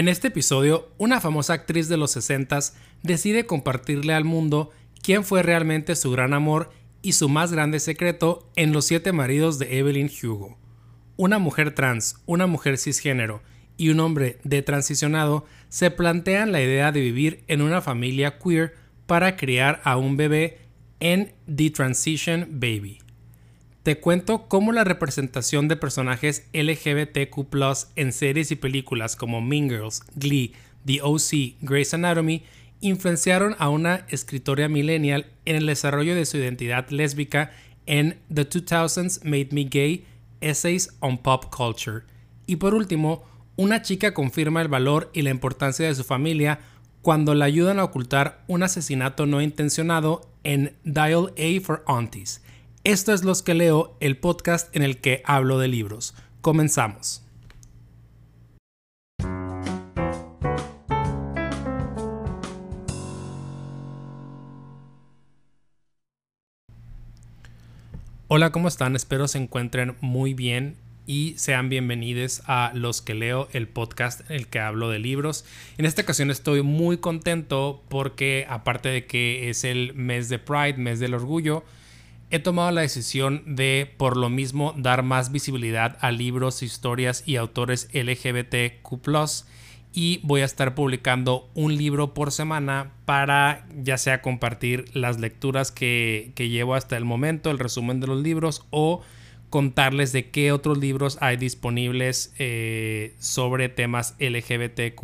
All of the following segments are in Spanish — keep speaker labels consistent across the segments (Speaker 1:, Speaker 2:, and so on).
Speaker 1: En este episodio, una famosa actriz de los 60 decide compartirle al mundo quién fue realmente su gran amor y su más grande secreto en Los siete maridos de Evelyn Hugo. Una mujer trans, una mujer cisgénero y un hombre de transicionado se plantean la idea de vivir en una familia queer para criar a un bebé en The Transition Baby. Te cuento cómo la representación de personajes LGBTQ en series y películas como Mean Girls, Glee, The OC, Grey's Anatomy influenciaron a una escritora millennial en el desarrollo de su identidad lésbica en The 2000s Made Me Gay, Essays on Pop Culture. Y por último, una chica confirma el valor y la importancia de su familia cuando la ayudan a ocultar un asesinato no intencionado en Dial A for Aunties. Esto es Los que leo, el podcast en el que hablo de libros. Comenzamos. Hola, ¿cómo están? Espero se encuentren muy bien y sean bienvenidos a Los que leo, el podcast en el que hablo de libros. En esta ocasión estoy muy contento porque aparte de que es el mes de Pride, mes del orgullo, he tomado la decisión de por lo mismo dar más visibilidad a libros, historias y autores LGBTQ y voy a estar publicando un libro por semana para ya sea compartir las lecturas que, llevo hasta el momento, el resumen de los libros o contarles de qué otros libros hay disponibles eh, sobre temas LGBTQ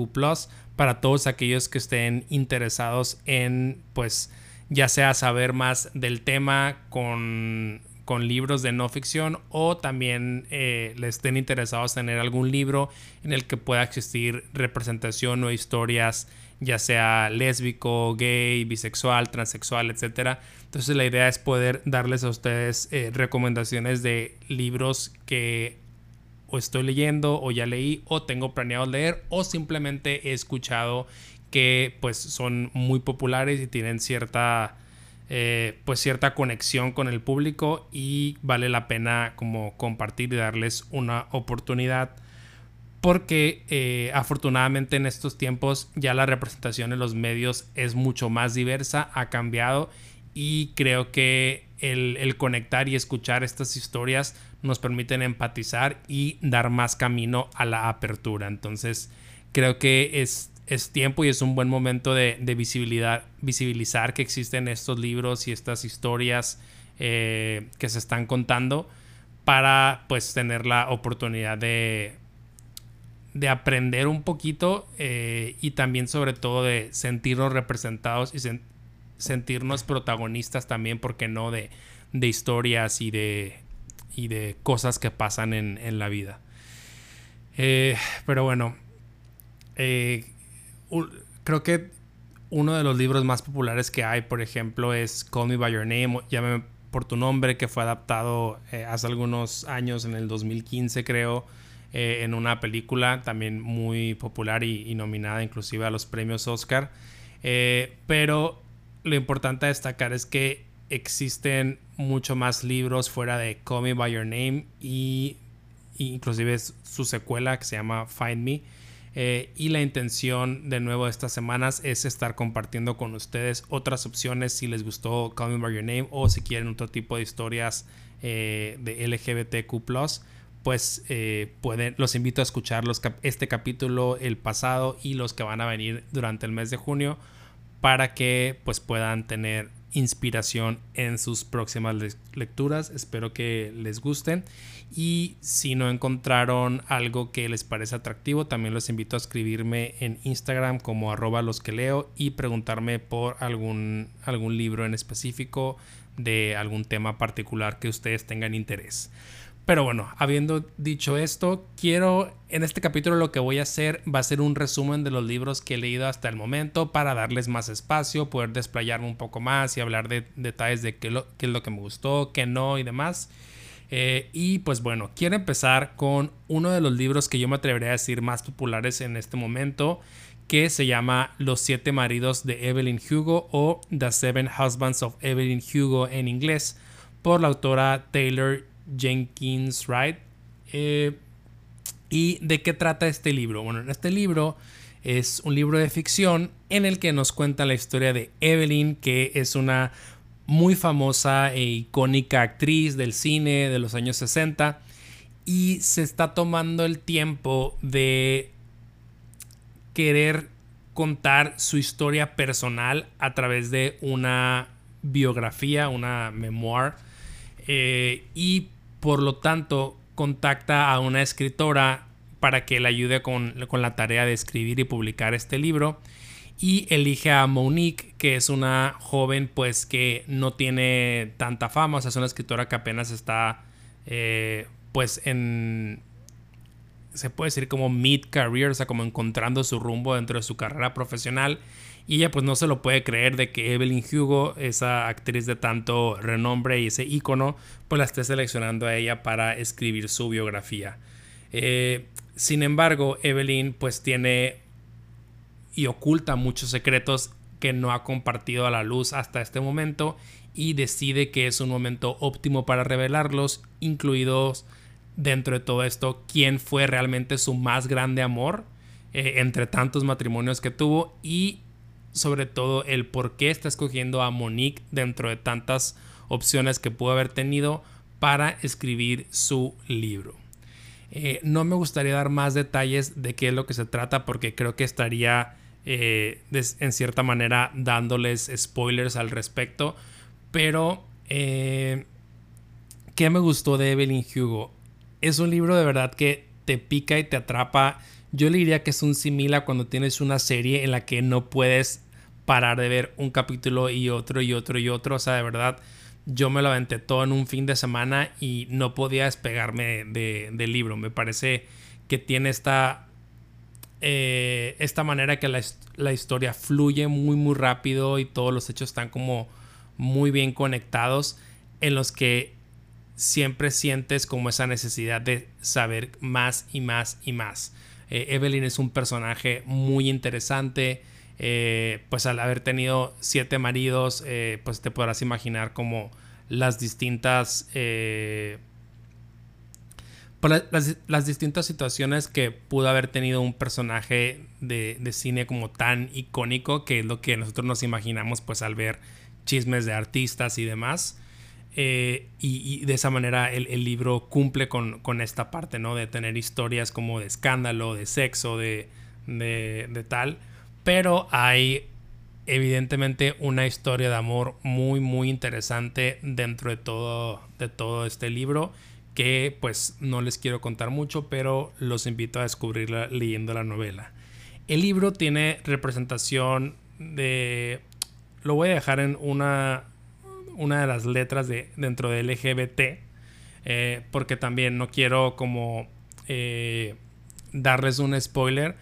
Speaker 1: para todos aquellos que estén interesados en pues ya sea saber más del tema con con libros de no ficción o también eh, les estén interesados en tener algún libro en el que pueda existir representación o historias ya sea lésbico, gay, bisexual, transexual, etc. Entonces la idea es poder darles a ustedes eh, recomendaciones de libros que o estoy leyendo o ya leí o tengo planeado leer o simplemente he escuchado que pues son muy populares y tienen cierta eh, pues cierta conexión con el público y vale la pena como compartir y darles una oportunidad porque eh, afortunadamente en estos tiempos ya la representación en los medios es mucho más diversa, ha cambiado y creo que el, el, conectar y escuchar estas historias nos permiten empatizar y dar más camino a la apertura. Entonces creo que es es tiempo y es un buen momento de, visibilidad, visibilizar que existen estos libros y estas historias eh, que se están contando para pues tener la oportunidad de, de aprender un poquito eh, y también sobre todo de sentirnos representados y sentirnos protagonistas también, porque no, de, historias y de, y de cosas que pasan en, la vida. Eh, pero bueno, creo que uno de los libros más populares que hay, por ejemplo, es Call Me By Your Name, Llámame por tu nombre, que fue adaptado eh, hace algunos años, en el 2015 creo, eh, en una película también muy popular y, nominada inclusive a los premios Oscar. Eh, pero lo importante a destacar es que existen mucho más libros fuera de Call Me By Your Name y, y inclusive su secuela que se llama Find Me eh, y la intención de nuevo estas semanas es estar compartiendo con ustedes otras opciones si les gustó Call Me By Your Name o si quieren otro tipo de historias eh, de LGBTQ pues eh, pueden, los invito a escuchar este capítulo, el pasado y los que van a venir durante el mes de junio para que pues puedan tener inspiración en sus próximas lecturas. Espero que les gusten. Y si no encontraron algo que les parece atractivo, también los invito a escribirme en Instagram como arroba los que leo y preguntarme por algún, algún libro en específico de algún tema particular que ustedes tengan interés. Pero bueno, habiendo dicho esto, quiero, en este capítulo lo que voy a hacer va a ser un resumen de los libros que he leído hasta el momento para darles más espacio, poder desplayarme un poco más y hablar de detalles de qué, es lo que me gustó, qué no y demás. Eh, y pues bueno, quiero empezar con uno de los libros que yo me atrevería a decir más populares en este momento, que se llama Los siete maridos de Evelyn Hugo o The Seven Husbands of Evelyn Hugo en inglés, por la autora Taylor Jenkins Wright. Eh, ¿Y de qué trata este libro? Bueno, en este libro Es un libro de ficción en el que nos cuenta la historia de Evelyn, que es una muy famosa e icónica actriz del cine de los años 60 y se está tomando el tiempo de querer contar su historia personal a través de una biografía, una memoir eh, y por lo tanto contacta a una escritora para que le ayude con, la tarea de escribir y publicar este libro. Y elige a Monique que es una joven pues que no tiene tanta fama, o sea es una escritora que apenas está eh, pues en se puede decir como mid career, o sea como encontrando su rumbo dentro de su carrera profesional y ella pues no se lo puede creer de que Evelyn Hugo, esa actriz de tanto renombre y ese ícono, pues la esté seleccionando a ella para escribir su biografía. Eh, sin embargo, Evelyn pues tiene y oculta muchos secretos que no ha compartido a la luz hasta este momento y decide que es un momento óptimo para revelarlos, incluidos dentro de todo esto quién fue realmente su más grande amor eh, entre tantos matrimonios que tuvo y sobre todo el por qué está escogiendo a Monique dentro de tantas opciones que pudo haber tenido para escribir su libro. Eh, no me gustaría dar más detalles de qué es lo que se trata porque creo que estaría eh, en cierta manera dándoles spoilers al respecto. Pero, eh, ¿qué me gustó de Evelyn Hugo? Es un libro de verdad que te pica y te atrapa. Yo le diría que es un simila cuando tienes una serie en la que no puedes parar de ver un capítulo y otro y otro y otro. O sea, de verdad, yo me lo aventé todo en un fin de semana y no podía despegarme del libro. Me parece que tiene esta, eh, esta manera que la, la, historia fluye muy, muy rápido y todos los hechos están como muy bien conectados en los que siempre sientes como esa necesidad de saber más y más y más. Eh, Evelyn es un personaje muy interesante eh, pues al haber tenido siete maridos, eh, pues te podrás imaginar como las distintas... Eh, pues las, distintas situaciones que pudo haber tenido un personaje de, cine como tan icónico que es lo que nosotros nos imaginamos pues al ver chismes de artistas y demás. y, de esa manera el, libro cumple con, esta parte, ¿no? De tener historias como de escándalo, de sexo, de, de tal pero hay evidentemente una historia de amor muy muy interesante dentro de todo, de todo este libro que pues no les quiero contar mucho, pero los invito a descubrirla leyendo la novela. El libro tiene representación de... Lo voy a dejar en una, una de las letras de, dentro de LGBT, eh, porque también no quiero como eh, darles un spoiler,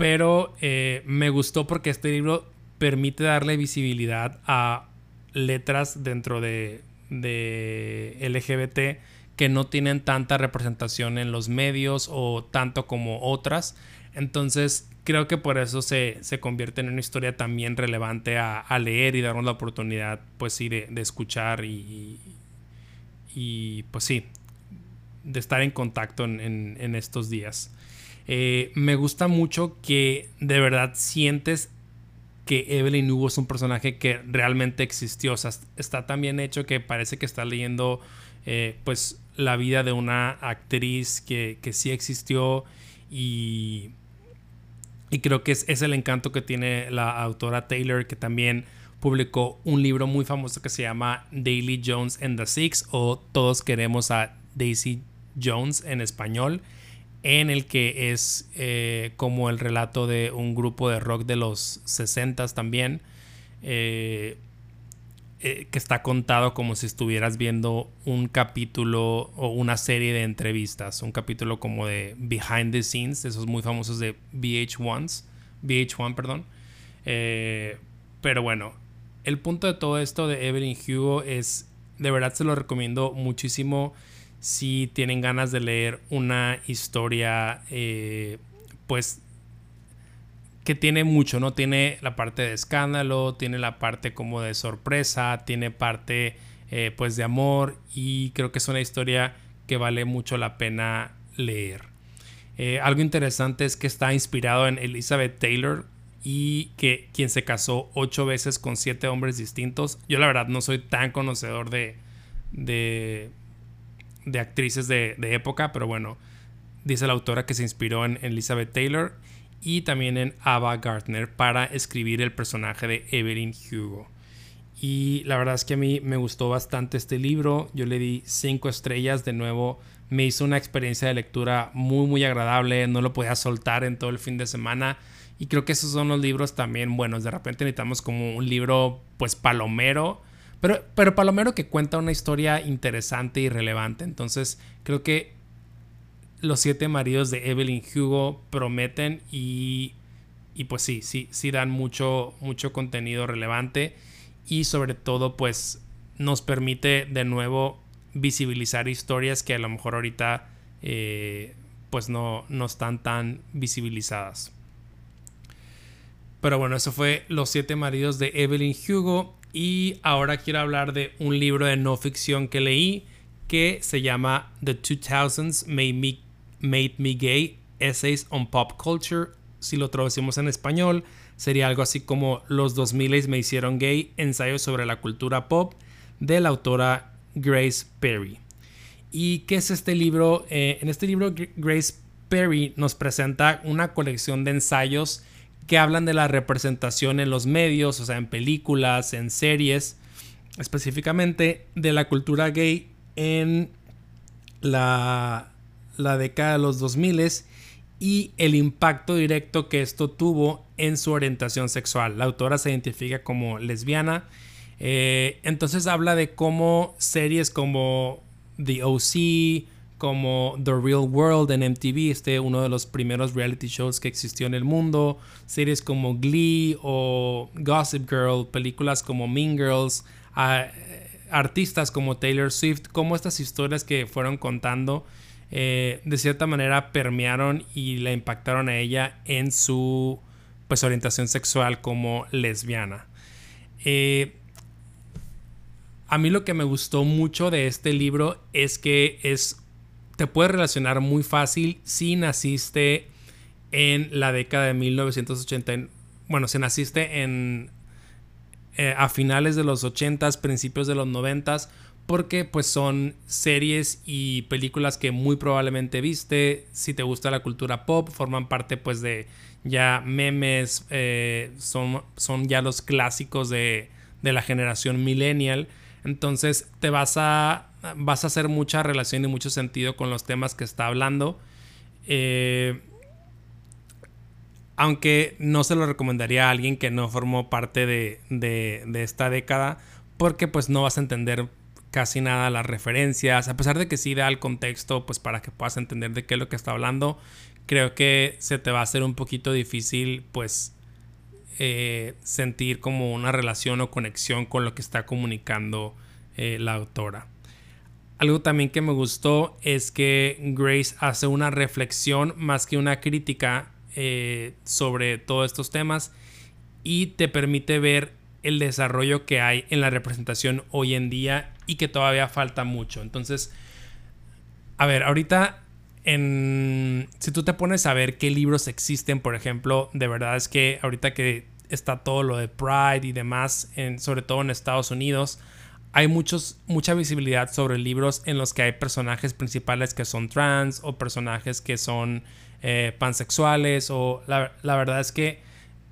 Speaker 1: pero eh, me gustó porque este libro permite darle visibilidad a letras dentro de, LGBT que no tienen tanta representación en los medios o tanto como otras. Entonces creo que por eso se, convierte en una historia también relevante a, leer y darnos la oportunidad, pues sí, de, escuchar y, y, pues sí, de estar en contacto en estos días. Eh, me gusta mucho que de verdad sientes que Evelyn Hugo es un personaje que realmente existió. O sea, está tan bien hecho que parece que está leyendo eh, pues la vida de una actriz que, sí existió y, y creo que es, es, el encanto que tiene la autora Taylor que también publicó un libro muy famoso que se llama Daily Jones and the Six o Todos queremos a Daisy Jones en español en el que es eh, como el relato de un grupo de rock de los 60 también, eh, eh, que está contado como si estuvieras viendo un capítulo o una serie de entrevistas, un capítulo como de Behind the Scenes, esos muy famosos de VH1, VH1, perdón. pero bueno, el punto de todo esto de Evelyn Hugo es, de verdad se lo recomiendo muchísimo si tienen ganas de leer una historia, eh, pues que tiene mucho, ¿no? Tiene la parte de escándalo, tiene la parte como de sorpresa, tiene parte eh, pues de amor y creo que es una historia que vale mucho la pena leer. Eh, algo interesante es que está inspirado en Elizabeth Taylor y que quien se casó ocho veces con siete hombres distintos. Yo la verdad no soy tan conocedor de, de, de actrices de, de, época, pero bueno, dice la autora que se inspiró en Elizabeth Taylor y también en Ava Gardner para escribir el personaje de Evelyn Hugo. Y la verdad es que a mí me gustó bastante este libro. Yo le di cinco estrellas. De nuevo, me hizo una experiencia de lectura muy, muy agradable. No lo podía soltar en todo el fin de semana. Y creo que esos son los libros también buenos. De repente necesitamos como un libro, pues, palomero. Pero, pero palomero que cuenta una historia interesante y relevante. Entonces, creo que los siete maridos de Evelyn Hugo prometen y, y pues sí, sí, sí dan mucho, mucho contenido relevante y sobre todo pues nos permite de nuevo visibilizar historias que a lo mejor ahorita eh, pues no, no están tan visibilizadas. Pero bueno, eso fue Los siete maridos de Evelyn Hugo y ahora quiero hablar de un libro de no ficción que leí que se llama The 2000s Made Me Made Me Gay, Essays on Pop Culture. Si lo traducimos en español, sería algo así como Los 2000 me hicieron gay, ensayos sobre la cultura pop, de la autora Grace Perry. ¿Y qué es este libro? Eh, en este libro Grace Perry nos presenta una colección de ensayos que hablan de la representación en los medios, o sea, en películas, en series, específicamente de la cultura gay en la la década de los 2000 y el impacto directo que esto tuvo en su orientación sexual. La autora se identifica como lesbiana. Eh, entonces habla de cómo series como The OC, como The Real World en MTV, este uno de los primeros reality shows que existió en el mundo, series como Glee o Gossip Girl, películas como Mean Girls, artistas como Taylor Swift, como estas historias que fueron contando eh, de cierta manera permearon y la impactaron a ella en su pues, orientación sexual como lesbiana. Eh, a mí lo que me gustó mucho de este libro es que es te puedes relacionar muy fácil si naciste en la década de 1980. Bueno, si naciste en eh, a finales de los 80s, principios de los 90s porque pues son series y películas que muy probablemente viste, si te gusta la cultura pop, forman parte pues de ya memes, eh, son, son ya los clásicos de, de, la generación millennial, entonces te vas a, vas a hacer mucha relación y mucho sentido con los temas que está hablando. Eh, aunque no se lo recomendaría a alguien que no formó parte de, de, esta década, porque pues no vas a entender casi nada las referencias, a pesar de que sí da el contexto, pues para que puedas entender de qué es lo que está hablando, creo que se te va a hacer un poquito difícil, pues, eh, sentir como una relación o conexión con lo que está comunicando eh, la autora. Algo también que me gustó es que Grace hace una reflexión más que una crítica eh, sobre todos estos temas y te permite ver el desarrollo que hay en la representación hoy en día y que todavía falta mucho. Entonces, a ver, ahorita en, si tú te pones a ver qué libros existen, por ejemplo, de verdad es que ahorita que está todo lo de Pride y demás, sobre todo en Estados Unidos, hay muchos, mucha visibilidad sobre libros en los que hay personajes principales que son trans o personajes que son eh, pansexuales o la, la verdad es que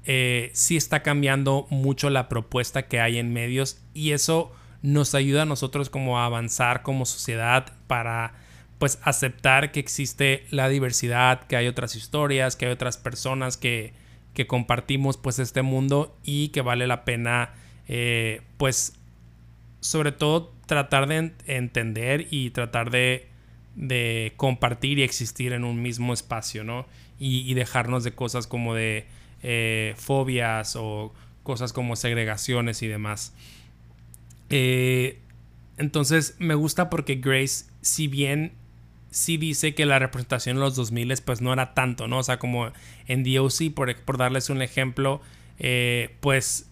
Speaker 1: eh, sí está cambiando mucho la propuesta que hay en medios y eso nos ayuda a nosotros como a avanzar como sociedad para pues aceptar que existe la diversidad, que hay otras historias, que hay otras personas que, que compartimos pues este mundo y que vale la pena eh, pues sobre todo tratar de entender y tratar de, de, compartir y existir en un mismo espacio, ¿no? y dejarnos de cosas como de eh, fobias o cosas como segregaciones y demás. Eh, entonces me gusta porque Grace, si bien sí dice que la representación en los 2000 pues no era tanto, ¿no? O sea, como en DOC, por, por darles un ejemplo, eh, pues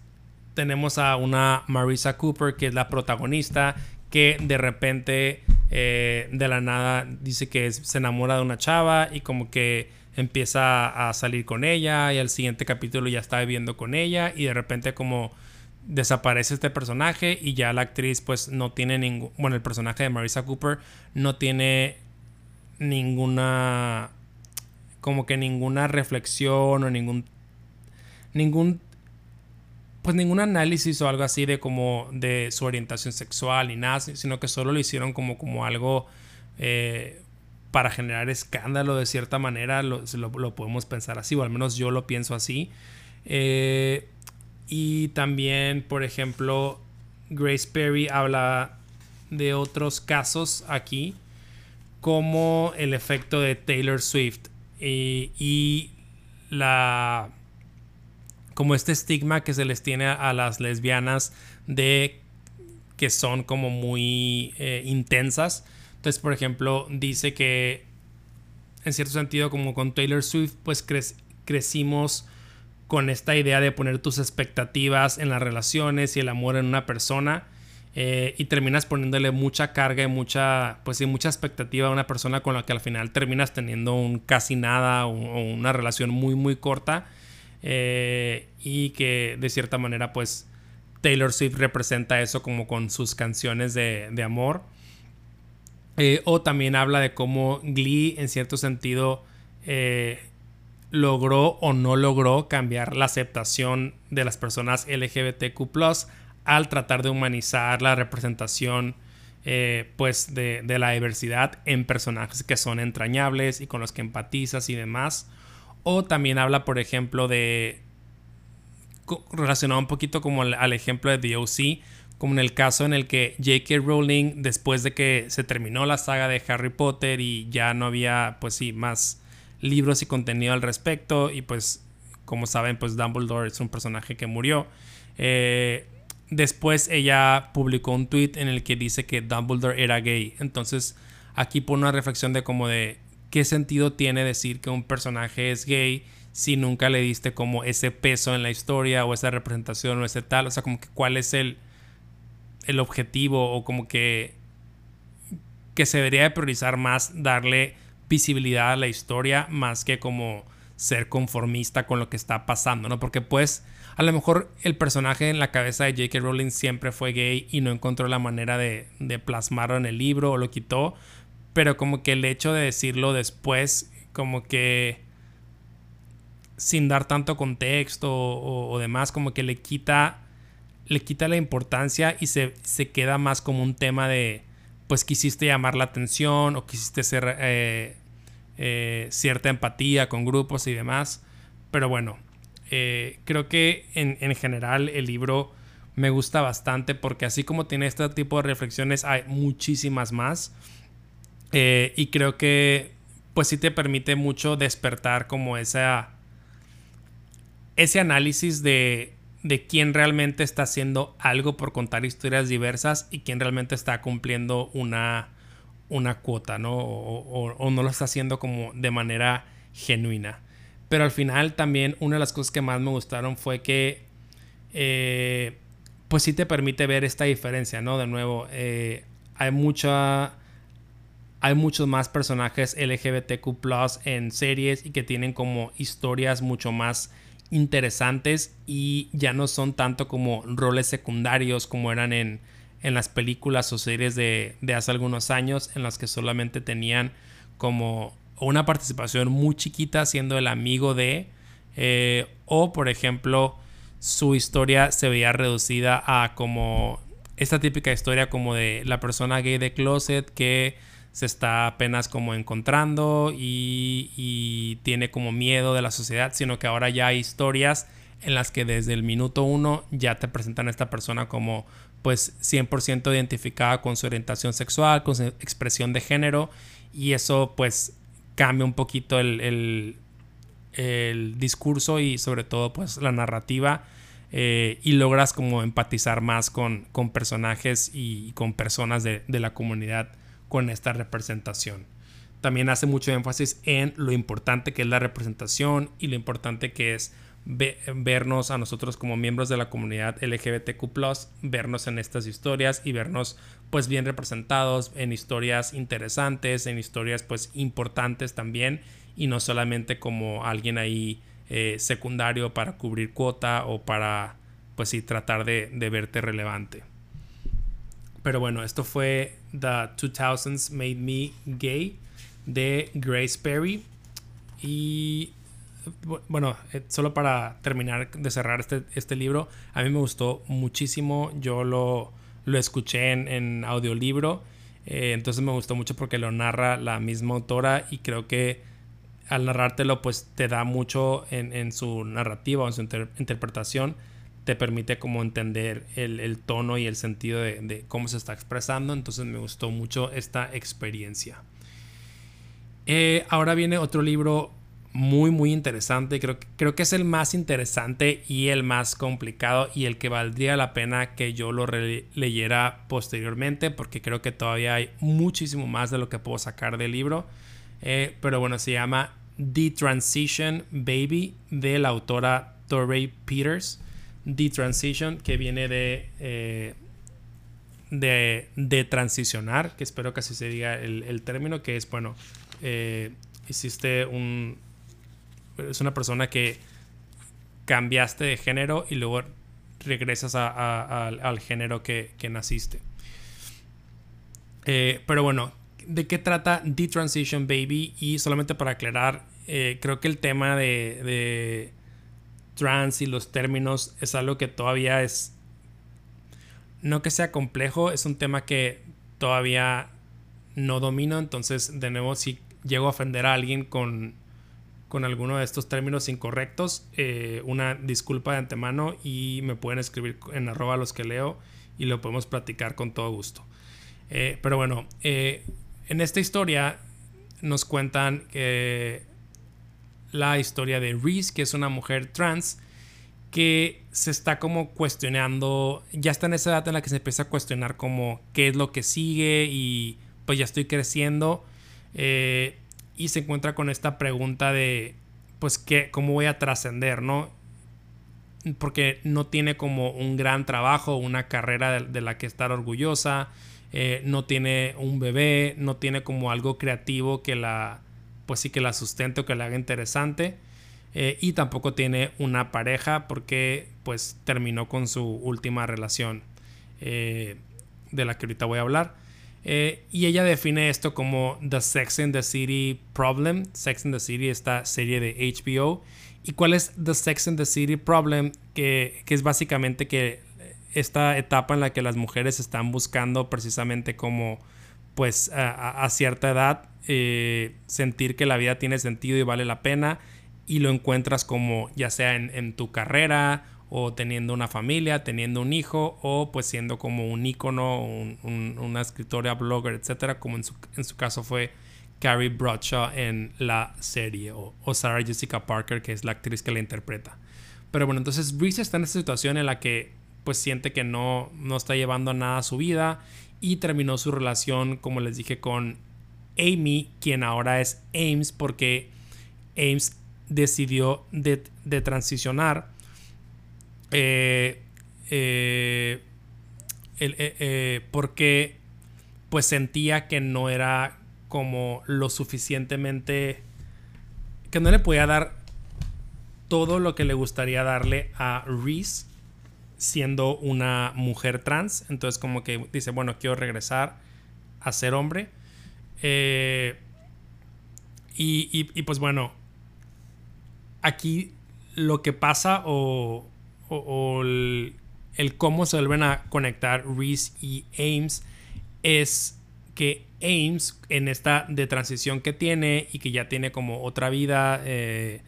Speaker 1: tenemos a una Marisa Cooper que es la protagonista que de repente eh, de la nada dice que se enamora de una chava y como que empieza a salir con ella y al siguiente capítulo ya está viviendo con ella y de repente como desaparece este personaje y ya la actriz pues no tiene ningún, bueno el personaje de Marisa Cooper no tiene ninguna como que ninguna reflexión o ningún ningún pues ningún análisis o algo así de como de su orientación sexual ni nada, sino que solo lo hicieron como, como algo eh, para generar escándalo de cierta manera, lo, lo, podemos pensar así, o al menos yo lo pienso así. Eh, y también, por ejemplo, Grace Perry habla de otros casos aquí, como el efecto de Taylor Swift y la como este estigma que se les tiene a, las lesbianas de que son como muy eh, intensas. Entonces, por ejemplo, dice que en cierto sentido, como con Taylor Swift, pues crecimos con esta idea de poner tus expectativas en las relaciones y el amor en una persona. Eh, y terminas poniéndole mucha carga y mucha, pues sí, mucha expectativa a una persona con la que al final terminas teniendo un casi nada o una relación muy, muy corta. Eh, y que de cierta manera pues Taylor Swift representa eso como con sus canciones de, amor. Eh, o también habla de cómo Glee en cierto sentido eh, logró o no logró cambiar la aceptación de las personas LGBTQ al tratar de humanizar la representación pues de, de, la diversidad en personajes que son entrañables y con los que empatizas y demás. O también habla, por ejemplo, de. relacionado un poquito como al, ejemplo de The como en el caso en el que J.K. Rowling, después de que se terminó la saga de Harry Potter y ya no había, pues sí, más libros y contenido al respecto, y pues, como saben, pues Dumbledore es un personaje que murió. Eh, después ella publicó un tweet en el que dice que Dumbledore era gay. Entonces, aquí pone una reflexión de como de ¿qué sentido tiene decir que un personaje es gay si nunca le diste como ese peso en la historia o esa representación o ese tal? O sea, como que cuál es el, el objetivo o como que, que se debería de priorizar más darle visibilidad a la historia más que como ser conformista con lo que está pasando, ¿no? Porque pues a lo mejor el personaje en la cabeza de J.K. Rowling siempre fue gay y no encontró la manera de, de plasmarlo en el libro o lo quitó, pero como que el hecho de decirlo después, como que sin dar tanto contexto o, demás, como que le quita, le quita la importancia y se, queda más como un tema de, pues quisiste llamar la atención o quisiste hacer eh, eh, cierta empatía con grupos y demás. Pero bueno, eh, creo que en, en, general el libro me gusta bastante porque así como tiene este tipo de reflexiones hay muchísimas más. Eh, y creo que pues sí te permite mucho despertar como esa, ese análisis de, de quién realmente está haciendo algo por contar historias diversas y quién realmente está cumpliendo una, una cuota, ¿no? O, no lo está haciendo como de manera genuina. Pero al final también una de las cosas que más me gustaron fue que eh, pues sí te permite ver esta diferencia, ¿no? De nuevo, eh, hay mucha hay muchos más personajes LGBTQ en series y que tienen como historias mucho más interesantes y ya no son tanto como roles secundarios como eran en, en las películas o series de, hace algunos años en las que solamente tenían como una participación muy chiquita siendo el amigo de eh, o por ejemplo su historia se veía reducida a como esta típica historia como de la persona gay de closet que se está apenas como encontrando y, tiene como miedo de la sociedad, sino que ahora ya hay historias en las que desde el minuto uno ya te presentan a esta persona como pues 100% identificada con su orientación sexual, con su expresión de género y eso pues cambia un poquito el, discurso y sobre todo pues la narrativa eh, y logras como empatizar más con, con personajes y con personas de, de la comunidad con esta representación. También hace mucho énfasis en lo importante que es la representación y lo importante que es vernos a nosotros como miembros de la comunidad LGBTQ, vernos en estas historias y vernos pues bien representados en historias interesantes, en historias pues importantes también y no solamente como alguien ahí eh, secundario para cubrir cuota o para pues sí tratar de, de verte relevante. Pero bueno, esto fue The 2000s Made Me Gay de Grace Perry. Y bueno, eh, solo para terminar de cerrar este, este libro, a mí me gustó muchísimo. Yo lo, lo escuché en, audiolibro. Eh, entonces me gustó mucho porque lo narra la misma autora y creo que al narrártelo pues te da mucho en, su narrativa o en su interpretación. Te permite como entender el, tono y el sentido de cómo se está expresando. Entonces me gustó mucho esta experiencia. Eh, ahora viene otro libro muy, muy interesante. Creo, creo que es el más interesante y el más complicado y el que valdría la pena que yo lo leyera posteriormente porque creo que todavía hay muchísimo más de lo que puedo sacar del libro. Eh, pero bueno, se llama The Transition Baby de la autora Torrey Peters. The Transition, que viene de, eh, de, de, transicionar, que espero que así se diga el, el término, que es, bueno, eh, hiciste un... Es una persona que cambiaste de género y luego regresas al género que, naciste. Eh, pero bueno, ¿de qué trata The Transition Baby? Y solamente para aclarar, creo que el tema de, de, trans y los términos es algo que todavía es... No que sea complejo, es un tema que todavía no domino. Entonces, de nuevo, si llego a ofender a alguien con, con alguno de estos términos incorrectos, eh, una disculpa de antemano y me pueden escribir en arroba los que leo y lo podemos platicar con todo gusto. Eh, pero bueno, eh, en esta historia nos cuentan la historia de Reese, que es una mujer trans que se está como cuestionando, ya está en esa edad en la que se empieza a cuestionar como qué es lo que sigue y pues ya estoy creciendo eh, y se encuentra con esta pregunta de, pues, ¿qué, ¿cómo voy a trascender, no? Porque no tiene como un gran trabajo, una carrera de, la que estar orgullosa, eh, no tiene un bebé, no tiene como algo creativo que la, pues sí que la sustente o que la haga interesante. Eh, y tampoco tiene una pareja porque pues terminó con su última relación de la que ahorita voy a hablar. Eh, y ella define esto como The Sex in the City Problem. Sex in the City, esta serie de HBO. ¿Y cuál es The Sex in the City Problem? Que, es básicamente que esta etapa en la que las mujeres están buscando precisamente como pues a, cierta edad eh, sentir que la vida tiene sentido y vale la pena y lo encuentras como ya sea en, tu carrera o teniendo una familia, teniendo un hijo o pues siendo como un ícono, una escritora, blogger, etcétera, como en su, caso fue Carrie Bradshaw en la serie o, Sarah Jessica Parker, que es la actriz que la interpreta. Pero bueno, entonces Reese está en esta situación en la que pues siente que no, no está llevando nada a su vida y terminó su relación, como les dije, con Amy, quien ahora es Ames, porque Ames decidió de, de transicionar. Eh, eh, eh, porque pues sentía que no era como lo suficientemente que no le podía dar todo lo que le gustaría darle a Reese siendo una mujer trans. Entonces como que dice bueno quiero regresar a ser hombre y, y pues bueno aquí lo que pasa o o, el, cómo se vuelven a conectar Reese y Ames es que Ames en esta de transición que tiene y que ya tiene como otra vida eh,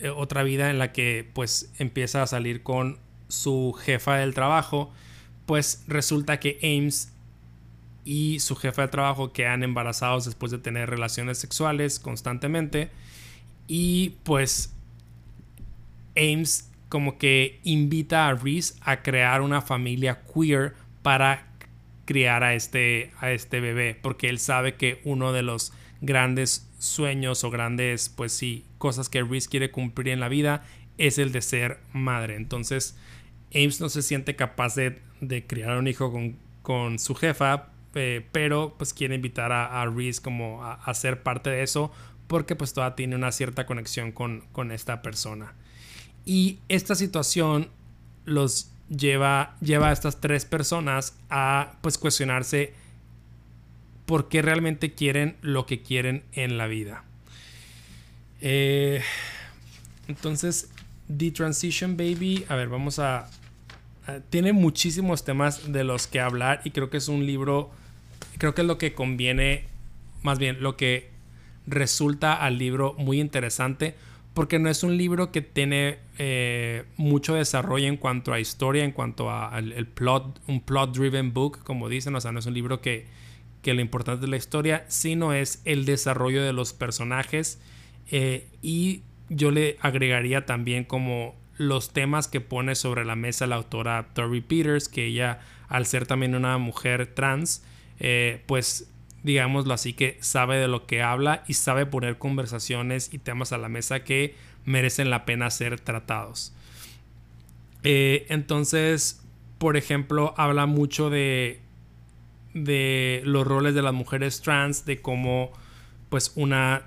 Speaker 1: eh, otra vida en la que pues empieza a salir con su jefa del trabajo pues resulta que Ames y su jefa de trabajo quedan embarazados después de tener relaciones sexuales constantemente y pues Ames como que invita a Reese a crear una familia queer para criar a este, a este bebé, porque él sabe que uno de los grandes sueños o grandes, pues sí, cosas que Reese quiere cumplir en la vida es el de ser madre. Entonces, Ames no se siente capaz de, criar un hijo con, con su jefa, eh, pero pues quiere invitar a, a Reese como a, a, ser parte de eso porque pues todavía tiene una cierta conexión con, con esta persona. Y esta situación los lleva, lleva a estas tres personas a pues cuestionarse por qué realmente quieren lo que quieren en la vida. Eh, entonces, The Transition Baby, a ver, vamos a, Tiene muchísimos temas de los que hablar y creo que es un libro, creo que es lo que conviene, más bien, lo que resulta al libro muy interesante porque no es un libro que tiene eh, mucho desarrollo en cuanto a historia, en cuanto a el, plot, un plot driven book, como dicen, o sea, no es un libro que, que lo importante es la historia, sino es el desarrollo de los personajes eh, y yo le agregaría también como los temas que pone sobre la mesa la autora Tori Peters, que ella, al ser también una mujer trans, eh, pues digámoslo así, que sabe de lo que habla y sabe poner conversaciones y temas a la mesa que merecen la pena ser tratados. Eh, entonces, por ejemplo, habla mucho de, de los roles de las mujeres trans, de cómo pues una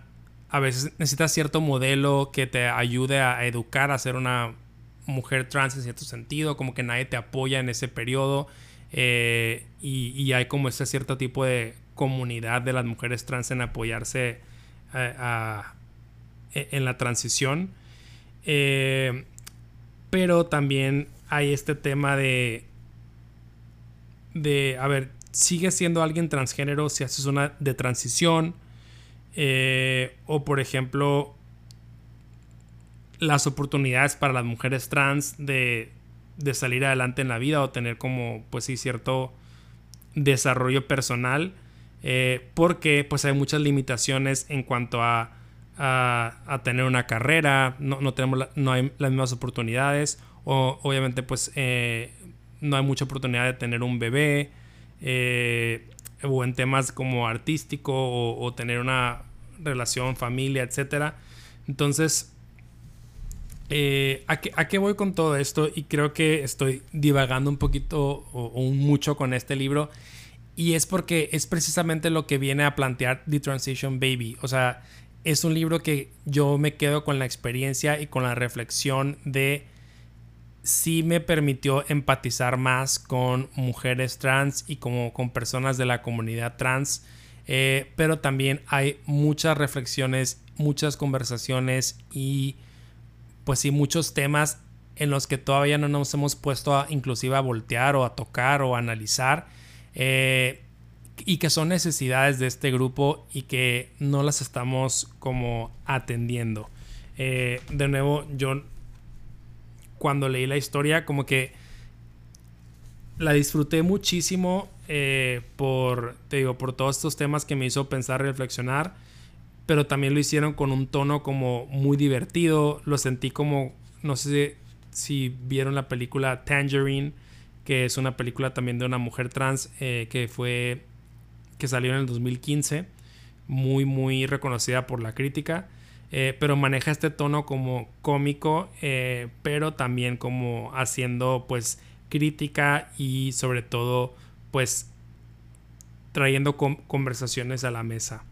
Speaker 1: a veces necesitas cierto modelo que te ayude a educar a ser una mujer trans en cierto sentido, como que nadie te apoya en ese periodo eh, y, hay como ese cierto tipo de comunidad de las mujeres trans en apoyarse eh, e, en la transición. Eh, pero también hay este tema de, de, a ver, sigue siendo alguien transgénero si haces una de transición o por ejemplo, las oportunidades para las mujeres trans de, de, salir adelante en la vida o tener como, pues sí, cierto desarrollo personal. Eh, porque pues hay muchas limitaciones en cuanto a, a, tener una carrera, no, no tenemos no hay las mismas oportunidades, o obviamente pues eh, no hay mucha oportunidad de tener un bebé, o en temas como artístico o, tener una relación, familia, etc. Entonces, eh, ¿a, qué, voy con todo esto? Y creo que estoy divagando un poquito o, mucho con este libro. Y es porque es precisamente lo que viene a plantear The Transition Baby. O sea, es un libro que yo me quedo con la experiencia y con la reflexión de sí me permitió empatizar más con mujeres trans y como con personas de la comunidad trans. Eh, pero también hay muchas reflexiones, muchas conversaciones y pues sí, muchos temas en los que todavía no nos hemos puesto a inclusive a voltear o a tocar o a analizar eh, y que son necesidades de este grupo y que no las estamos como atendiendo. Eh, de nuevo, yo cuando leí la historia, como que la disfruté muchísimo eh, por, te digo, por todos estos temas que me hizo pensar, reflexionar, pero también lo hicieron con un tono como muy divertido, lo sentí como, no sé si vieron la película Tangerine, que es una película también de una mujer trans eh, que fue, que salió en el 2015, muy, muy reconocida por la crítica. Eh, pero maneja este tono como cómico, eh, pero también como haciendo pues crítica y sobre todo pues trayendo conversaciones a la mesa.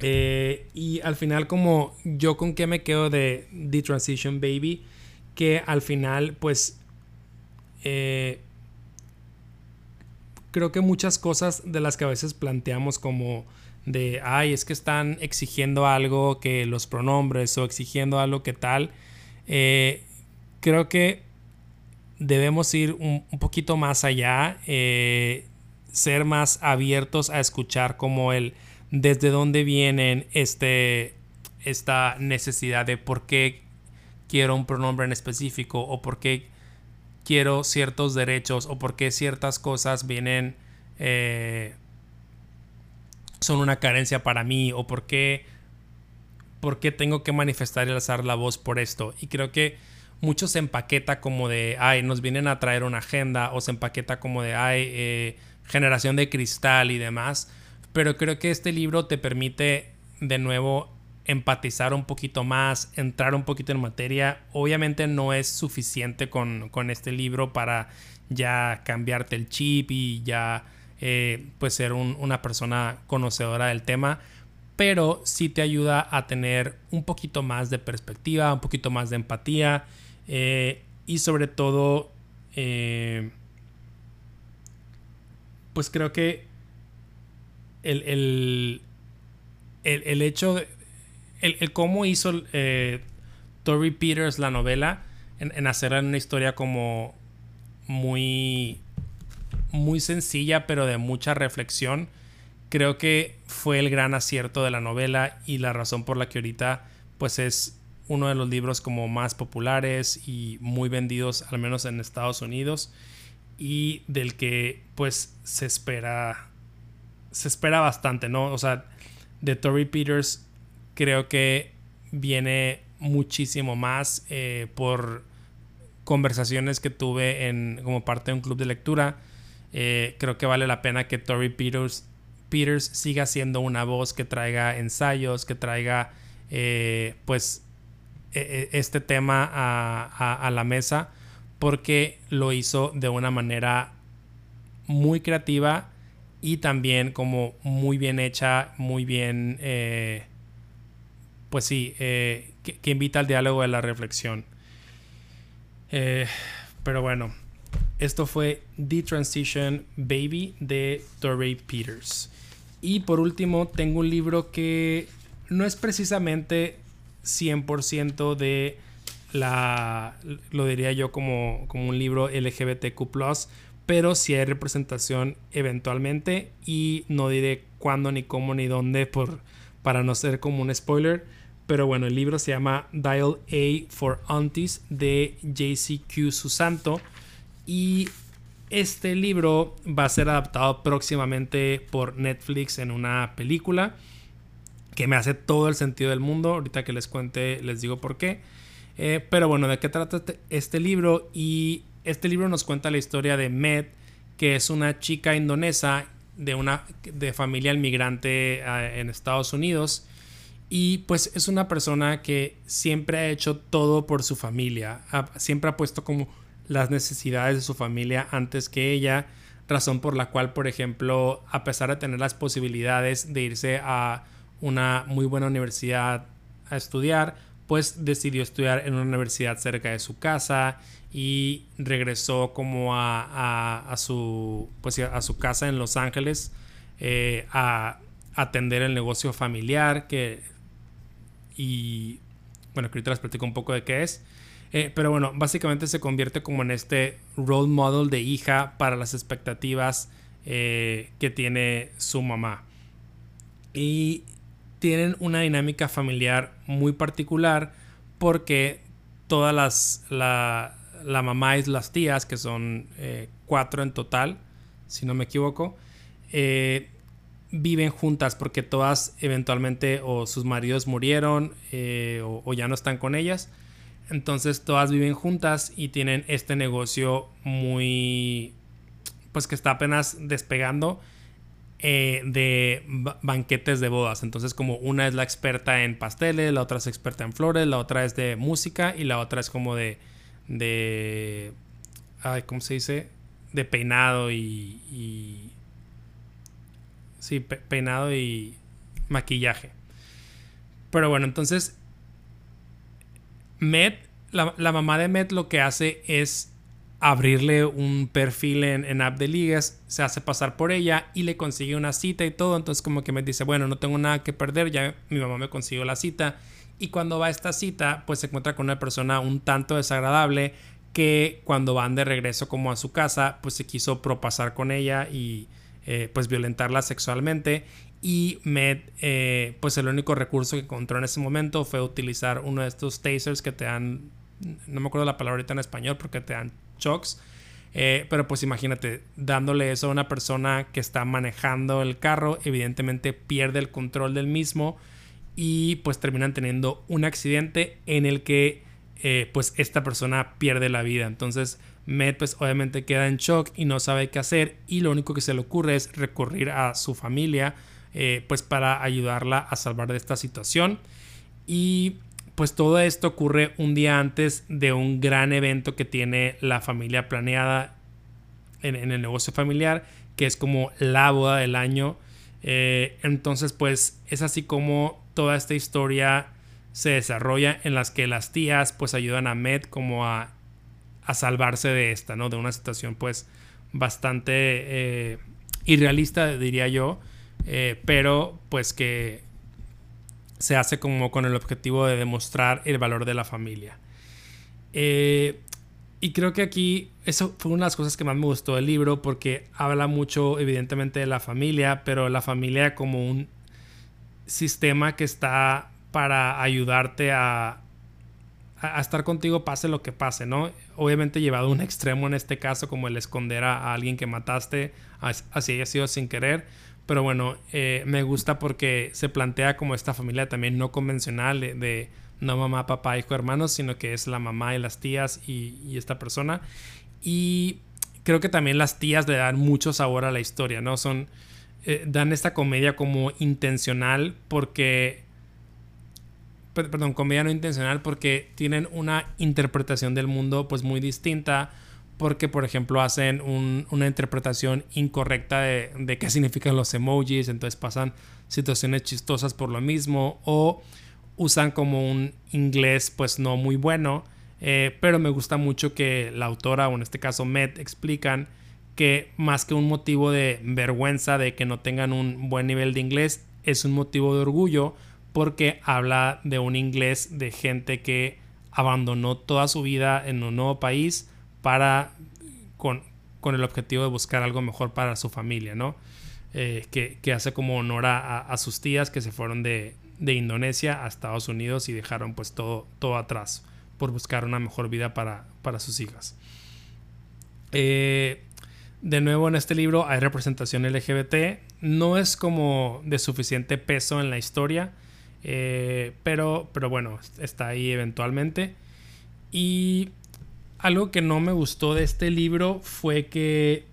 Speaker 1: Eh, y al final como yo con qué me quedo de The Transition Baby, que al final pues creo que muchas cosas de las que a veces planteamos como de, ay, es que están exigiendo algo que los pronombres o exigiendo algo que tal, eh, creo que debemos ir un, poquito más allá, eh, ser más abiertos a escuchar como el desde dónde vienen este, esta necesidad de por qué quiero un pronombre en específico o por qué quiero ciertos derechos o por qué ciertas cosas vienen eh, son una carencia para mí o por qué, por qué tengo que manifestar y alzar la voz por esto. Y creo que mucho se empaqueta como de, ay, nos vienen a traer una agenda o se empaqueta como de, ay, eh, generación de cristal y demás. Pero creo que este libro te permite de nuevo empatizar un poquito más, entrar un poquito en materia. Obviamente no es suficiente con, este libro para ya cambiarte el chip y ya eh, pues ser una persona conocedora del tema, pero sí te ayuda a tener un poquito más de perspectiva, un poquito más de empatía eh, y sobre todo eh, pues creo que el, el, el, hecho, el, cómo hizo eh, Tori Peters la novela en, en hacerla una historia como muy, muy sencilla, pero de mucha reflexión, creo que fue el gran acierto de la novela y la razón por la que ahorita pues es uno de los libros como más populares y muy vendidos, al menos en Estados Unidos, y del que pues se espera, se espera bastante, ¿no? O sea, de Tori Peters creo que viene muchísimo más eh, por conversaciones que tuve en, como parte de un club de lectura. Eh, creo que vale la pena que Tori Peters, Peters siga siendo una voz que traiga ensayos, que traiga eh, pues e, e, este tema a, a, la mesa porque lo hizo de una manera muy creativa y también como muy bien hecha, muy bien, eh, pues sí, eh, que, invita al diálogo y la reflexión. Eh, pero bueno, esto fue The Transition Baby de Torrey Peters. Y por último, tengo un libro que no es precisamente 100% de la, lo diría yo como, como un libro LGBTQ pero si hay representación eventualmente y no diré cuándo ni cómo ni dónde por, para no ser como un spoiler. Pero bueno, el libro se llama Dial A for Aunties de JCQ Susanto y este libro va a ser adaptado próximamente por Netflix en una película que me hace todo el sentido del mundo. Ahorita que les cuente les digo por qué. Eh, pero bueno, ¿de qué trata este, este libro? Y este libro nos cuenta la historia de Med, que es una chica indonesa de una de familia inmigrante eh, en Estados Unidos. Y pues es una persona que siempre ha hecho todo por su familia. siempre ha puesto como las necesidades de su familia antes que ella. Razón por la cual, por ejemplo, a pesar de tener las posibilidades de irse a una muy buena universidad a estudiar, pues decidió estudiar en una universidad cerca de su casa y regresó como a, su, pues a su casa en Los Ángeles eh, a atender el negocio familiar que y bueno que ahorita les platico un poco de qué es. Eh, pero bueno básicamente se convierte como en este role model de hija para las expectativas eh, que tiene su mamá. Y tienen una dinámica familiar muy particular porque todas las la, la mamá y las tías, que son eh, cuatro en total, si no me equivoco, eh, viven juntas porque todas eventualmente o sus maridos murieron eh, o, ya no están con ellas. Entonces todas viven juntas y tienen este negocio muy... pues que está apenas despegando de banquetes de bodas. Entonces como una es la experta en pasteles, la otra es experta en flores, la otra es de música y la otra es como de de... Ay, ¿Cómo se dice? De peinado y... y sí, peinado y maquillaje. Pero bueno, entonces... Met, la, mamá de Met lo que hace es abrirle un perfil en, en, app de ligas, se hace pasar por ella y le consigue una cita y todo. Entonces como que me dice, bueno, no tengo nada que perder, ya mi mamá me consiguió la cita y cuando va a esta cita, pues se encuentra con una persona un tanto desagradable que cuando van de regreso como a su casa, pues se quiso propasar con ella y eh, pues violentarla sexualmente. Y Med, eh, pues el único recurso que encontró en ese momento fue utilizar uno de estos tasers que te dan, no me acuerdo la palabra ahorita en español, porque te dan shocks. Eh, pero pues imagínate, dándole eso a una persona que está manejando el carro, evidentemente pierde el control del mismo y pues terminan teniendo un accidente en el que eh, pues esta persona pierde la vida. Entonces Med pues obviamente queda en shock y no sabe qué hacer y lo único que se le ocurre es recurrir a su familia eh, pues para ayudarla a salvar de esta situación. Y pues todo esto ocurre un día antes de un gran evento que tiene la familia planeada en, el negocio familiar, que es como la boda del año. Eh, entonces pues es así como toda esta historia se desarrolla en las que las tías pues ayudan a Med como a, a salvarse de esta, ¿no? De una situación pues bastante eh, irrealista diría yo, eh, pero pues que se hace como con el objetivo de demostrar el valor de la familia. Eh, y creo que aquí eso fue una de las cosas que más me gustó del libro porque habla mucho evidentemente de la familia, pero la familia como un sistema que está para ayudarte a, a, estar contigo pase lo que pase, ¿no? Obviamente llevado a un extremo en este caso como el esconder a, alguien que mataste, así haya sido sin querer, pero bueno, eh, me gusta porque se plantea como esta familia también no convencional de, no mamá, papá, hijo, hermanos, sino que es la mamá y las tías y, esta persona. Y creo que también las tías le dan mucho sabor a la historia, ¿no? Son, eh, dan esta comedia como intencional porque perdón, comedia no intencional porque tienen una interpretación del mundo pues muy distinta porque por ejemplo hacen una interpretación incorrecta de, qué significan los emojis, entonces pasan situaciones chistosas por lo mismo o usan como un inglés pues no muy bueno, eh, pero me gusta mucho que la autora o en este caso Met explican que más que un motivo de vergüenza de que no tengan un buen nivel de inglés, es un motivo de orgullo porque habla de un inglés de gente que abandonó toda su vida en un nuevo país para con, el objetivo de buscar algo mejor para su familia, ¿no? Eh, que, hace como honor a, sus tías que se fueron de, Indonesia a Estados Unidos y dejaron pues todo, todo atrás por buscar una mejor vida para, para sus hijas. Eh, de nuevo en este libro hay representación LGBT, no es como de suficiente peso en la historia, eh, pero, pero bueno, está ahí eventualmente. Y algo que no me gustó de este libro fue que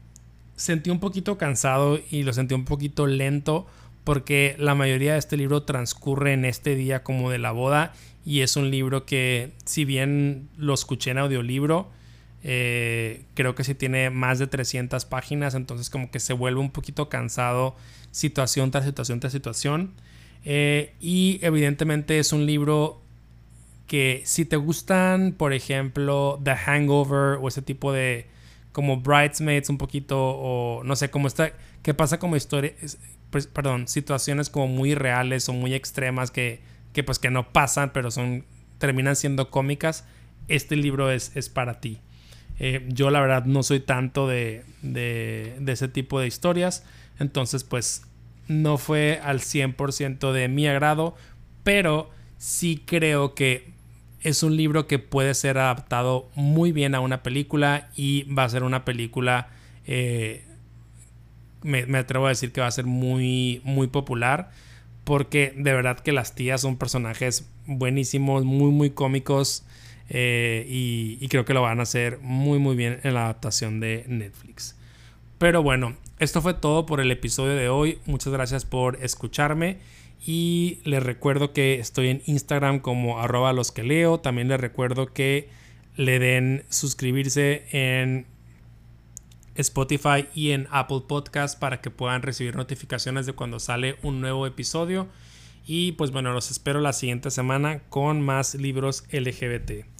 Speaker 1: sentí un poquito cansado y lo sentí un poquito lento porque la mayoría de este libro transcurre en este día como de la boda y es un libro que si bien lo escuché en audiolibro, eh, creo que sí tiene más de 300 páginas, entonces como que se vuelve un poquito cansado situación tras situación tras situación. Eh, y evidentemente es un libro que si te gustan, por ejemplo, The Hangover o ese tipo de como Bridesmaids un poquito o no sé, cómo está, qué pasa como historia, pues, perdón, situaciones como muy reales o muy extremas que, que pues que no pasan, pero son, terminan siendo cómicas, este libro es, es para ti. Eh, yo la verdad no soy tanto de, de, de ese tipo de historias, entonces pues no fue al 100% de mi agrado, pero sí creo que es un libro que puede ser adaptado muy bien a una película y va a ser una película, eh, me, atrevo a decir que va a ser muy, muy popular, porque de verdad que las tías son personajes buenísimos, muy, muy cómicos. Eh, y, y creo que lo van a hacer muy muy bien en la adaptación de Netflix. Pero bueno, esto fue todo por el episodio de hoy. Muchas gracias por escucharme. Y les recuerdo que estoy en Instagram como arroba los. También les recuerdo que le den suscribirse en Spotify y en Apple Podcast para que puedan recibir notificaciones de cuando sale un nuevo episodio. Y pues bueno, los espero la siguiente semana con más libros LGBT.